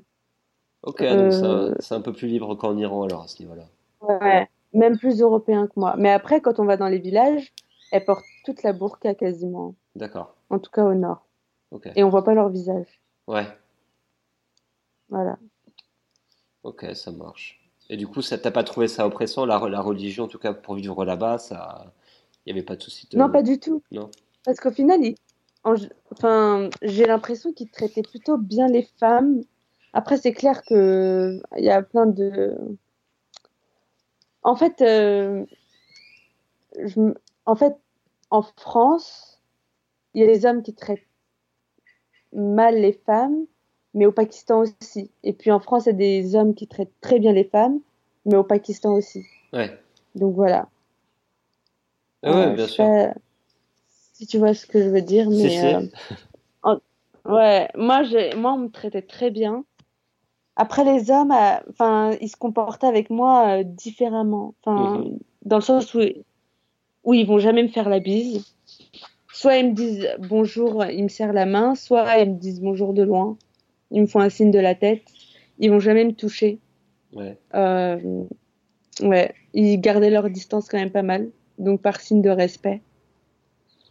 ok, donc c'est un, Euh, c'est un peu plus libre qu'en Iran alors à ce niveau-là. Ouais, même plus européen que moi. Mais après, quand on va dans les villages, elles portent toute la burqa quasiment. D'accord, En tout cas au nord. ok, Et on voit pas leur visage. ouais, Voilà. ok, ça marche. Et du coup, ça t'as pas trouvé ça oppressant, la, la religion, en tout cas pour vivre là-bas, ça, il y avait pas de souci de... Non, pas du tout. Non. Parce qu'au final, en- enfin, j'ai l'impression qu'ils traitaient plutôt bien les femmes. Après, c'est clair que il y a plein de. En fait, euh, je en fait, en France, il y a les hommes qui traitent mal les femmes, mais au Pakistan aussi. Et puis en France, il y a des hommes qui traitent très bien les femmes, mais au Pakistan aussi. Ouais, Donc voilà. Ah ouais, Euh, bien sûr. pas si tu vois ce que je veux dire, mais si. euh, en- ouais, moi, moi, on me traitait très bien. Après, les hommes, euh, ils se comportaient avec moi euh, différemment. Enfin, Mhm. dans le sens où, où ils vont jamais me faire la bise. Soit ils me disent bonjour, ils me serrent la main, soit ils me disent bonjour de loin. Ils me font un signe de la tête. Ils vont jamais me toucher. Ouais, Euh, ouais, ils gardaient leur distance quand même pas mal, donc par signe de respect.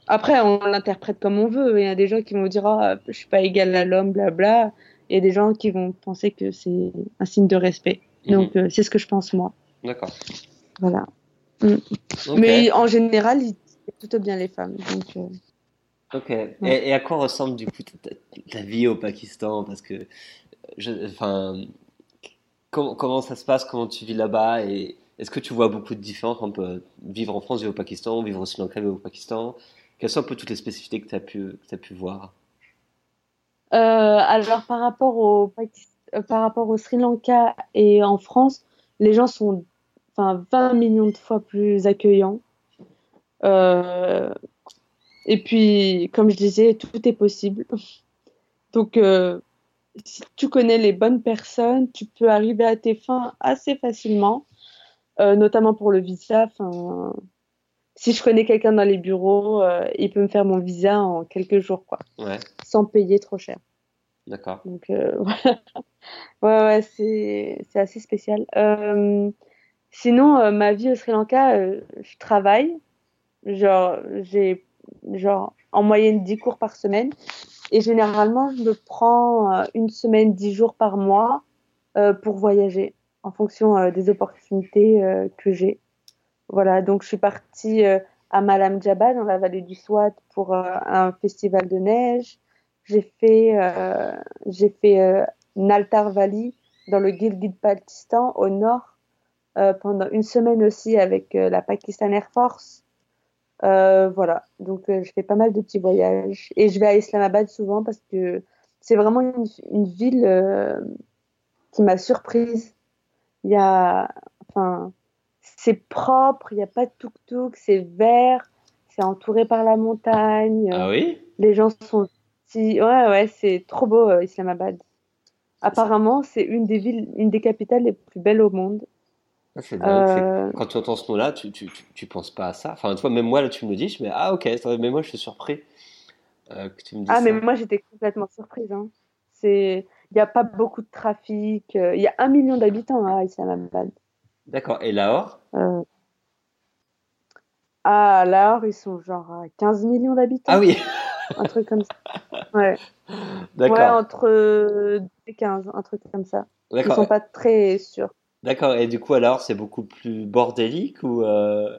Après, on l'interprète comme on veut. Il y a des gens qui vont dire ah, je suis pas égal à l'homme, blabla. Il y a des gens qui vont penser que c'est un signe de respect. Donc, euh, c'est ce que je pense moi. d'accord. Voilà. Ok, Mais en général, ils plutôt bien les femmes. Donc, euh, ok. Et, et à quoi ressemble du coup ta, vie au Pakistan? Parce que, je, enfin, comment, comment ça se passe? Comment tu vis là-bas? Et est-ce que tu vois beaucoup de différences entre euh, vivre en France, vivre au Pakistan, vivre au Sri Lanka, vivre au Pakistan? Quelles sont un peu toutes les spécificités que tu as pu, que tu pu voir? Euh, alors par rapport au Pakistan, par rapport au Sri Lanka et en France, les gens sont enfin 20 millions de fois plus accueillants. Euh, et puis, comme je disais, tout est possible. Donc, euh, si tu connais les bonnes personnes, tu peux arriver à tes fins assez facilement, euh, notamment pour le visa. Enfin, si je connais quelqu'un dans les bureaux, il peut me faire mon visa en quelques jours, quoi, Ouais, sans payer trop cher. d'accord. Donc, [LAUGHS] voilà. Ouais, ouais, c'est assez spécial. Sinon, euh, ma vie au Sri Lanka, euh, je travaille. Genre, j'ai genre en moyenne 10 cours par semaine. Et généralement, je me prends euh, une semaine, 10 jours par mois euh, pour voyager en fonction euh, des opportunités que j'ai. Voilà, donc je suis partie à Malam Jaba dans la vallée du Swat pour un festival de neige. J'ai fait, j'ai fait Naltar Valley dans le Gilgit-Baltistan au nord pendant une semaine aussi avec euh, la Pakistan Air Force. Euh, voilà, donc euh, je fais pas mal de petits voyages et je vais à Islamabad souvent parce que c'est vraiment une, une ville euh, qui m'a surprise. Il y a, enfin, c'est propre, il n'y a pas de tuk-tuk, c'est vert, c'est entouré par la montagne. Ah oui? Les gens sont si ouais ouais c'est trop beau euh, Islamabad. Apparemment c'est une des villes, une des capitales les plus belles au monde. Ah, dingue, Euh, Quand tu entends ce nom-là, tu, tu, tu, tu penses pas à ça. Enfin, tu vois, même moi, là, tu me le dis, je me dis, ah, ok, mais moi, je suis surpris euh, que tu me dises Ah mais ça. moi j'étais complètement surprise. Hein. C'est il n'y a pas beaucoup de trafic. euh, Il y a un million d'habitants à Islamabad. D'accord. Et Lahore? Euh, à Lahore ils sont genre à 15 millions Ah d'habitants, oui, un truc comme ça. Ouais ouais d'accord. entre 10 et 15 un truc comme ça. Ils D'accord. sont pas très sûrs. D'accord. Et du coup, à Lahore, c'est beaucoup plus bordélique ou euh,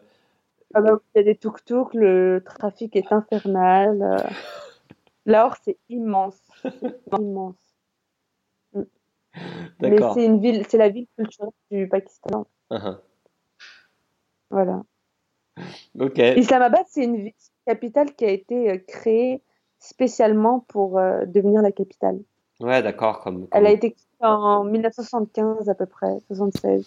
Ah bah, il y a des tuk-tuk, le trafic est infernal. euh. [LAUGHS] Lahore, c'est immense, c'est immense. Mais D'accord. c'est une ville, c'est la ville culturelle du Pakistan. Uhum. Voilà. Ok. Islamabad, c'est une ville- capitale qui a été euh, créée spécialement pour euh, devenir la capitale. Ouais, d'accord. Comme, Elle a été créée en 1975 à peu près, 76.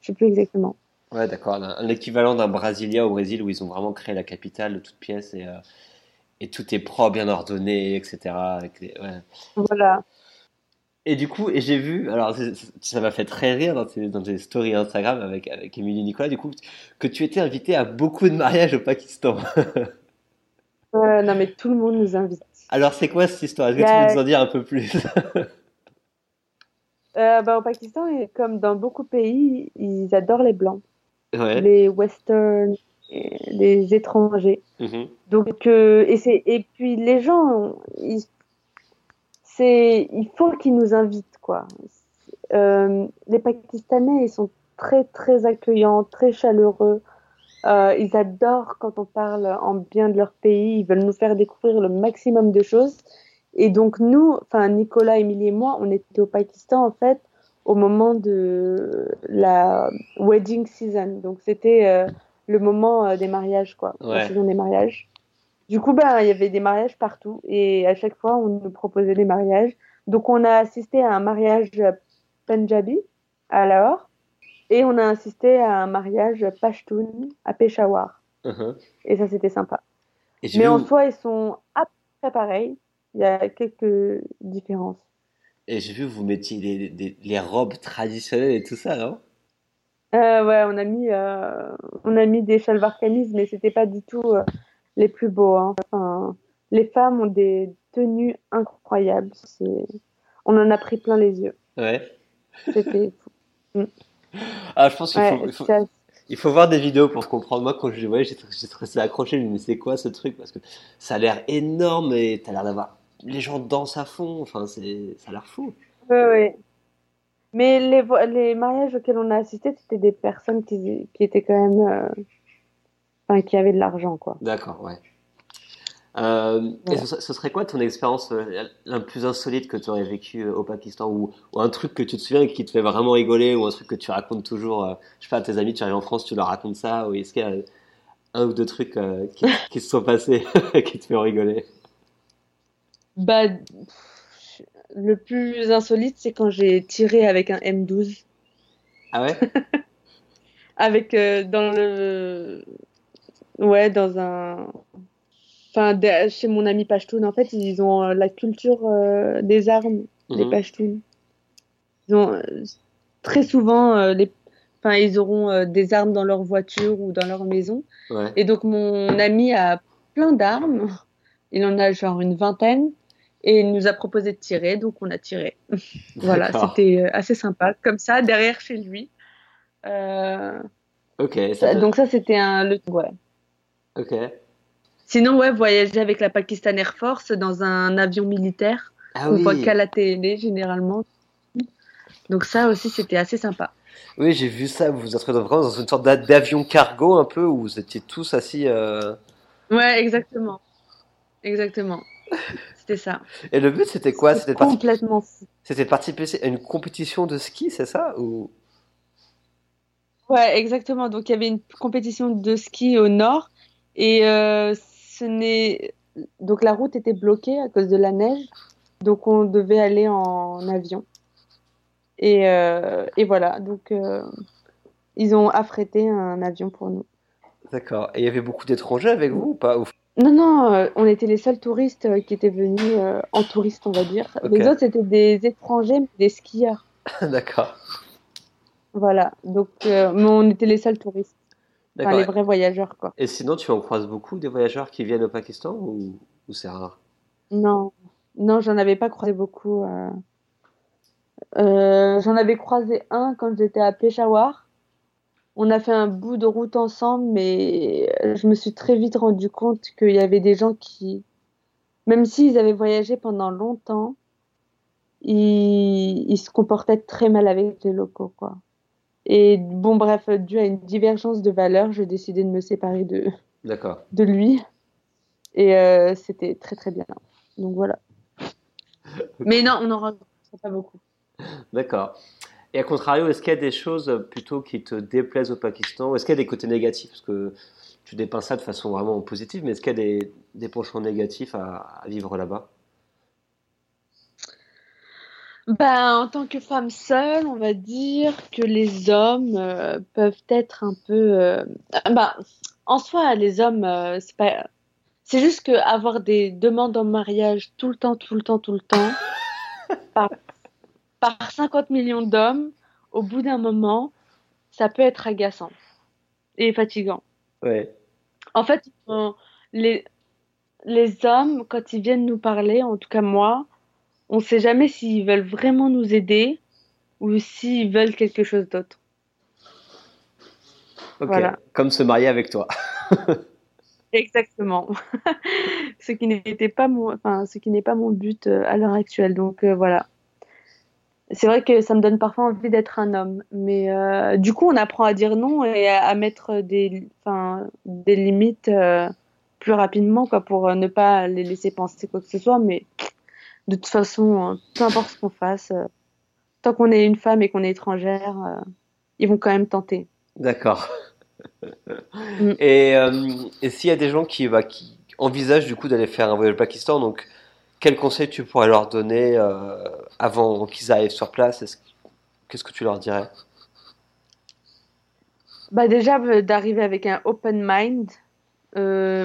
Je sais plus exactement. Ouais, d'accord. Un, un équivalent d'un Brasilia au Brésil où ils ont vraiment créé la capitale de toutes pièces et, euh, et tout est propre, bien ordonné, etc. avec les- ouais. Voilà. Et du coup, et j'ai vu, alors ça m'a fait très rire dans tes, dans tes stories Instagram avec, avec Émilie Nicolas, du coup, que tu étais invité à beaucoup de mariages au Pakistan. [LAUGHS] Euh, non, mais tout le monde nous invite. Alors, c'est quoi cette histoire? Est-ce que tu peux nous en dire un peu plus? [LAUGHS] Euh, bah, au Pakistan, comme dans beaucoup de pays, ils adorent les blancs, Ouais. les westerns, les étrangers. Mhm. Donc, euh, et, et puis les gens, ils, il faut qu'ils nous invitent, quoi. Euh, les Pakistanais, ils sont très, très accueillants, très chaleureux. Euh, ils adorent quand on parle en bien de leur pays. Ils veulent nous faire découvrir le maximum de choses. Et donc, nous, enfin, Nicolas, Émilie et moi, on était au Pakistan, en fait, au moment de la wedding season. Donc, c'était euh, le moment euh, des mariages, quoi. La Ouais. saison des mariages. Du coup, ben, il y avait des mariages partout. Et à chaque fois, on nous proposait des mariages. Donc, on a assisté à un mariage Punjabi à Lahore. Et on a assisté à un mariage Pashtun à Peshawar. Mhm. Et ça, c'était sympa. Et Mais en où- soi, ils sont à peu près pareils. Il y a quelques différences. et j'ai vu que vous mettiez les, les, les robes traditionnelles et tout ça, non? Euh, ouais, on a mis, euh, on a mis des chalvar kameez, mais c'était pas du tout euh, les plus beaux. hein. Enfin, les femmes ont des tenues incroyables. On en a pris plein les yeux. Ouais. C'était [LAUGHS] fou. Ah, je pense qu'il Ouais, faut, il faut, c'est- il faut voir des vidéos pour comprendre. Moi, quand je les voyais, j'étais resté accroché. Je me mais c'est quoi ce truc? Parce que ça a l'air énorme et t'as l'air d'avoir, les gens dansent à fond. Enfin, c'est, ça a l'air fou. Ouais, ouais. Mais les, les mariages auxquels on a assisté, c'était des personnes qui, qui étaient quand même, euh, enfin, qui avaient de l'argent, quoi. D'accord, ouais. Euh, et ce, ce serait quoi ton expérience euh, la plus insolite que tu aurais vécu euh, au Pakistan ou, ou un truc que tu te souviens et qui te fait vraiment rigoler ou un truc que tu racontes toujours, je sais pas, à tes amis, tu arrives en France, tu leur racontes ça ou est-ce qu'il y a un ou deux trucs qui, qui se sont passés [LAUGHS] qui te font rigoler? Bah, le plus insolite, c'est quand j'ai tiré avec un M12. Ah ouais? [LAUGHS] Avec, dans le, ouais, dans un. Enfin, chez mon ami Pashtun, en fait, ils ont la culture des armes, les mhm. Pashtun. Ils ont très souvent les Enfin, ils auront des armes dans leur voiture ou dans leur maison. Et donc, mon ami a plein d'armes. Il en a genre une vingtaine. Et il nous a proposé de tirer, donc on a tiré. [LAUGHS] voilà, c'était assez sympa. Comme ça, derrière chez lui. Euh... Ok. donc ça, c'était un... Le... Ouais. Ok. Sinon, ouais, voyager avec la Pakistan Air Force dans un avion militaire. Ah, on voit qu'à la télé, généralement. Donc ça aussi, c'était assez sympa. Oui, j'ai vu ça. Vous êtes vraiment dans une sorte d'avion cargo un peu où vous étiez tous assis. Euh... Ouais, exactement. Exactement. C'était ça. Et le but, c'était quoi? C'était complètement C'était participer à une compétition de ski, c'est ça ou... Ouais, exactement. Donc il y avait une compétition de ski au nord et euh, ce n'est donc la route était bloquée à cause de la neige, donc on devait aller en avion. Et, euh, et voilà, donc euh, ils ont affrété un avion pour nous. D'accord. Et il y avait beaucoup d'étrangers avec vous ou pas Non, non, on était les seuls touristes qui étaient venus en touriste, on va dire. Les autres, c'était des étrangers, des skieurs. D'accord. Voilà, donc euh, on était les seuls touristes. [LAUGHS] Enfin, les vrais voyageurs, quoi. Et sinon, tu en croises beaucoup des voyageurs qui viennent au Pakistan ou, c'est rare? Non, non, j'en avais pas croisé beaucoup. Euh. Euh, j'en avais croisé un quand j'étais à Peshawar. On a fait un bout de route ensemble, mais je me suis très vite rendu compte qu'il y avait des gens qui, même s'ils avaient voyagé pendant longtemps, ils, ils se comportaient très mal avec les locaux, quoi. Et bon, bref, dû à une divergence de valeurs, j'ai décidé de me séparer de, de lui. Et euh, c'était très très bien. Donc voilà. [LAUGHS] Mais non, on n'en rencontre pas beaucoup. D'accord. Et à contrario, est-ce qu'il y a des choses plutôt qui te déplaisent au Pakistan Ou est-ce qu'il y a des côtés négatifs? Parce que tu dépeins ça de façon vraiment positive, mais est-ce qu'il y a des, des penchants négatifs à vivre là-bas? Ben, en tant que femme seule, on va dire que les hommes euh, peuvent être un peu. Euh, ben, en soi, les hommes, euh, c'est pas. C'est juste que avoir des demandes en mariage tout le temps, tout le temps, tout le temps, [LAUGHS] par, par 50 millions d'hommes, au bout d'un moment, ça peut être agaçant et fatigant. Ouais. En fait, les, les hommes, quand ils viennent nous parler, en tout cas moi, on ne sait jamais s'ils veulent vraiment nous aider ou s'ils veulent quelque chose d'autre. Voilà. Comme se marier avec toi. [LAUGHS] Exactement. [LAUGHS] ce qui n'était pas mon, enfin, ce qui n'est pas mon but euh, à l'heure actuelle. Donc euh, voilà. C'est vrai que ça me donne parfois envie d'être un homme, mais euh, du coup on apprend à dire non et à, mettre des, enfin, des limites plus rapidement, quoi, pour ne pas les laisser penser quoi que ce soit. Mais de toute façon, hein, peu importe ce qu'on fasse, euh, tant qu'on est une femme et qu'on est étrangère, euh, ils vont quand même tenter. D'accord. [LAUGHS] Mm. Et, euh, et s'il y a des gens qui, bah, qui envisagent du coup d'aller faire un voyage au Pakistan, donc quel conseil tu pourrais leur donner avant qu'ils arrivent sur place? Qu'est-ce que tu leur dirais? Bah déjà d'arriver avec un open mind,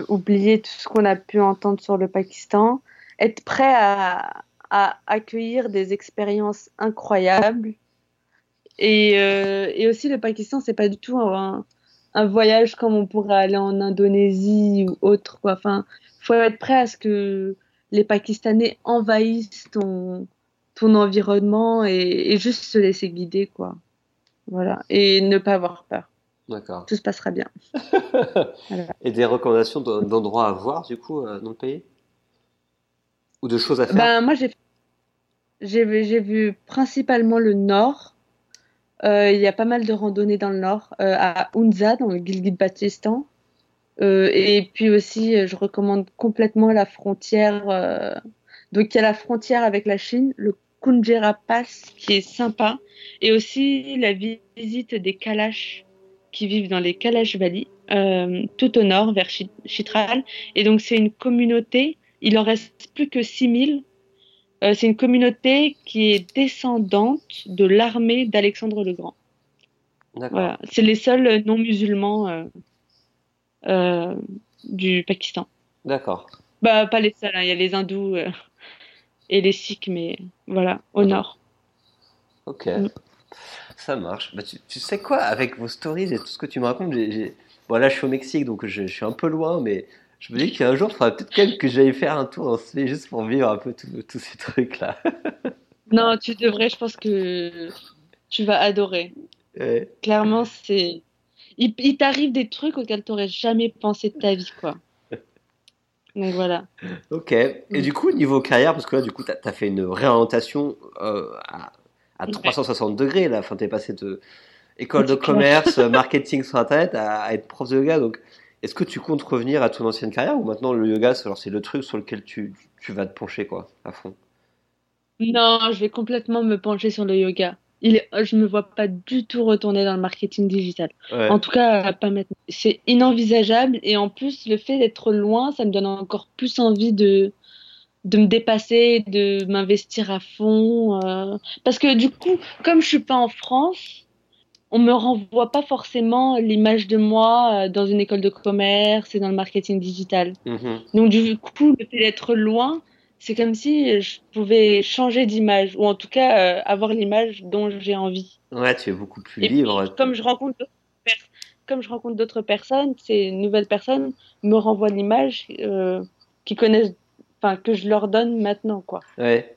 oublier tout ce qu'on a pu entendre sur le Pakistan, être prêt à, accueillir des expériences incroyables. Et, euh, et aussi, le Pakistan, c'est pas du tout un, un, voyage comme on pourrait aller en Indonésie ou autre. Quoi. Enfin, faut être prêt à ce que les Pakistanais envahissent ton, ton environnement et, juste se laisser guider, quoi. Voilà. Et ne pas avoir peur. D'accord. Tout se passera bien. [LAUGHS] Et des recommandations d'endroits à voir, du coup, euh, dans le pays? Ou de choses à faire ben, Moi, j'ai, j'ai, vu principalement le nord. Euh, il y a pas mal de randonnées dans le nord, euh, à Unza, dans le Gilgit-Baltistan. Euh, et puis aussi, je recommande complètement la frontière. donc, il y a la frontière avec la Chine, le Kunjera Pass, qui est sympa. Et aussi la visite des Kalash qui vivent dans les Kalash Valley, tout au nord, vers Chitral. Et donc, c'est une communauté il en reste plus que 6000. Euh, c'est une communauté qui est descendante de l'armée d'Alexandre le Grand. Voilà. C'est les seuls non musulmans euh, du Pakistan. D'accord. Bah, pas les seuls, hein. il y a les hindous et les sikhs, mais voilà, au nord. Ok. Mm. Ça marche. Bah, tu, sais quoi, avec vos stories et tout ce que tu me racontes, j'ai, bon là je suis au Mexique donc je, suis un peu loin, mais je me dis qu'un jour il faudrait peut-être même que j'aille faire un tour en Suisse juste pour vivre un peu tous ces trucs là. [LAUGHS] non, tu devrais, je pense que tu vas adorer. Clairement, c'est. Il, t'arrive des trucs auxquels tu n'aurais jamais pensé de ta vie, quoi. [LAUGHS] Donc voilà. Ok. Et du coup, niveau carrière, parce que là, du coup, tu as, fait une réorientation euh, à, à 360 degrés. Là. Enfin, tu es passé de école de commerce, [LAUGHS] marketing sur Internet à, être prof de yoga. Donc, est-ce que tu comptes revenir à ton ancienne carrière ou maintenant le yoga, c'est le truc sur lequel tu, tu vas te pencher quoi, à fond? Non, je vais complètement me pencher sur le yoga. Il est, je me vois pas du tout retourner dans le marketing digital. En tout cas, pas maintenant. C'est inenvisageable et en plus, le fait d'être loin, ça me donne encore plus envie de, de me dépasser, de m'investir à fond. Euh. Parce que du coup, comme je suis pas en France, on me renvoie pas forcément l'image de moi euh, dans une école de commerce et dans le marketing digital. Mm-hmm. Donc du coup, le fait d'être loin, c'est comme si je pouvais changer d'image ou en tout cas euh, avoir l'image dont j'ai envie. Ouais, tu es beaucoup plus libre. comme je rencontre comme je rencontre d'autres personnes, ces nouvelles personnes me renvoient l'image qui connaissent que je leur donne maintenant, quoi. Ouais.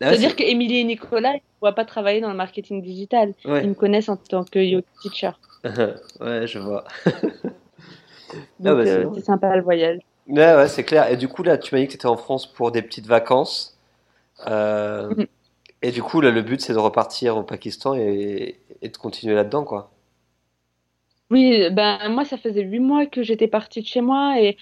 Ah, C'est-à-dire qu'Emilie et Nicolas, voient pas travailler dans le marketing digital. Ils me connaissent en tant que yoga teacher. [LAUGHS] ouais, je vois. Ah, bah, euh, c'est sympa le voyage. Ouais, ouais, c'est clair. Et du coup, là, tu m'as dit que tu étais en France pour des petites vacances. Euh, mm. Et du coup, là, le but, c'est de repartir au Pakistan et, et de continuer là-dedans, quoi. Oui, ben moi, ça faisait huit mois que j'étais partie de chez moi et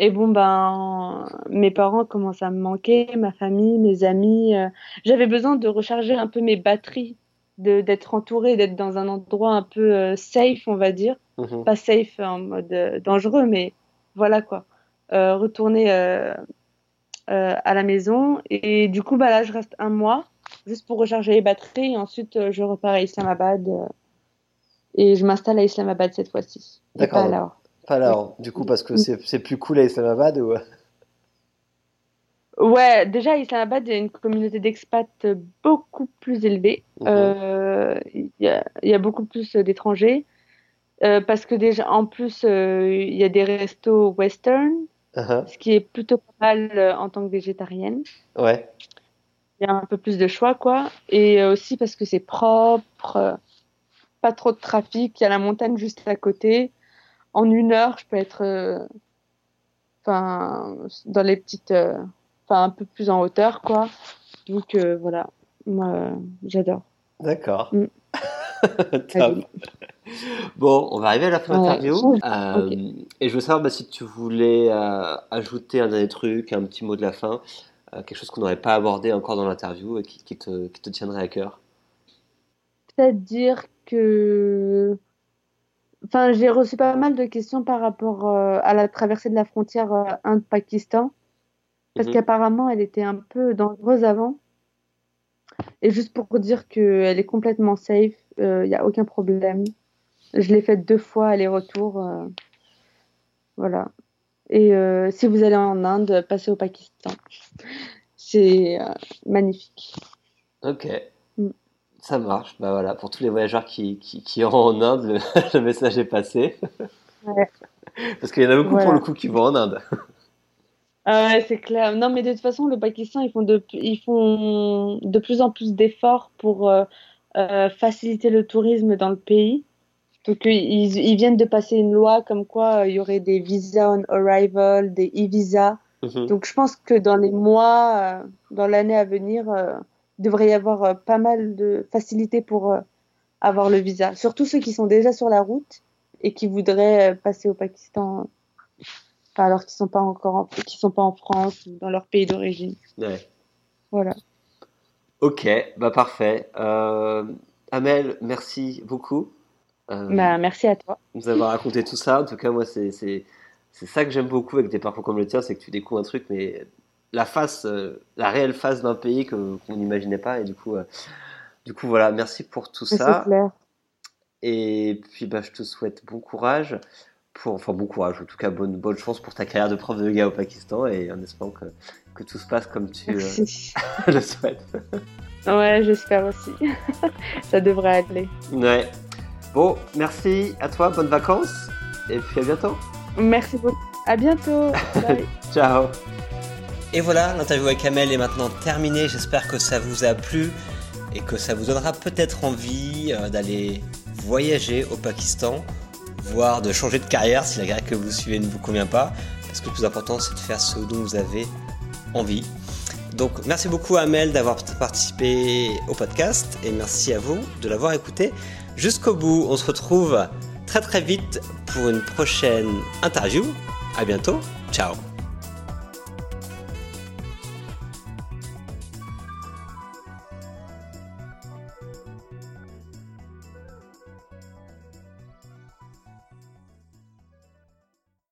et bon, ben, mes parents commencent à me manquer, ma famille, mes amis. Euh, j'avais besoin de recharger un peu mes batteries, d'être entourée, d'être dans un endroit un peu euh, safe, on va dire. Mhm. Pas safe en mode euh, dangereux, mais voilà quoi. retourner à la maison. Et du coup, bah là, je reste un mois juste pour recharger les batteries. Et ensuite, je repars à Islamabad. et je m'installe à Islamabad cette fois-ci. D'accord. Pas là, du coup, parce que c'est plus cool à Islamabad ou... [LAUGHS] Ouais, déjà, Islamabad, il y a une communauté d'expats beaucoup plus élevée. Mhm. Euh, il y, a, beaucoup plus d'étrangers. Euh, parce que déjà, en plus, euh, il y a des restos western, uh-huh. ce qui est plutôt pas mal en tant que végétarienne. Ouais. Il y a un peu plus de choix, quoi. Et aussi parce que c'est propre, pas trop de trafic, il y a la montagne juste à côté en une heure, je peux être euh, enfin dans les petites euh, enfin un peu plus en hauteur quoi. Donc euh, voilà, moi j'adore. D'accord. Mm. [LAUGHS] Bon, on va arriver à la fin de l'interview. Et je veux savoir bah, si tu voulais ajouter un dernier truc, un petit mot de la fin, quelque chose qu'on n'aurait pas abordé encore dans l'interview et qui, qui, te, qui, te, tiendrait à cœur. C'est-à-dire que Enfin, j'ai reçu pas mal de questions par rapport euh, à la traversée de la frontière euh, Inde-Pakistan, parce mhm. qu'apparemment elle était un peu dangereuse avant. Et juste pour dire qu'elle est complètement safe, il euh, n'y a aucun problème. Je l'ai faite deux fois aller-retour. voilà. Et si vous allez en Inde, passez au Pakistan. C'est magnifique. Ok. Ça marche. Bah voilà, pour tous les voyageurs qui, qui, qui iront en Inde, [LAUGHS] le, message est passé. Ouais. Parce qu'il y en a beaucoup pour le coup qui vont en Inde. Ah ouais, c'est clair. Non, mais de toute façon, le Pakistan, ils font de, ils font de plus en plus d'efforts pour euh, euh, faciliter le tourisme dans le pays. Donc, ils, ils, viennent de passer une loi comme quoi euh, il y aurait des visas on arrival, des e-visas. Mhm. Donc, je pense que dans les mois, dans l'année à venir, il devrait y avoir euh, pas mal de facilité pour euh, avoir le visa. Surtout ceux qui sont déjà sur la route et qui voudraient euh, passer au Pakistan alors qu'ils sont pas encore en, qui sont pas en France ou dans leur pays d'origine. Ouais. Voilà. Ok, bah parfait. Amel, merci beaucoup. bah, merci à toi. Nous avoir raconté tout ça. En tout cas, moi, c'est ça que j'aime beaucoup avec des parcours comme le tien, c'est que tu découvres un truc, mais la face, euh, la réelle face d'un pays qu'on n'imaginait pas. Et du coup, euh, du coup, voilà, merci pour tout ça. Clair. Et puis, bah, je te souhaite bon courage pour, enfin bon courage, en tout cas bonne, bonne chance pour ta carrière de prof de yoga au Pakistan et en espérant que, que tout se passe comme tu euh, [LAUGHS] le souhaites. Ouais, j'espère aussi. [LAUGHS] Ça devrait aller. Ouais. Bon, merci à toi, bonnes vacances et puis à bientôt. Merci beaucoup. À bientôt. [LAUGHS] Ciao. Et voilà, l'interview avec Amel est maintenant terminée. J'espère que ça vous a plu et que ça vous donnera peut-être envie euh, d'aller voyager au Pakistan, voire de changer de carrière si la carrière que vous suivez ne vous convient pas. Parce que le plus important, c'est de faire ce dont vous avez envie. Donc merci beaucoup Amel d'avoir participé au podcast et merci à vous de l'avoir écouté jusqu'au bout. On se retrouve très très vite pour une prochaine interview. À bientôt. Ciao.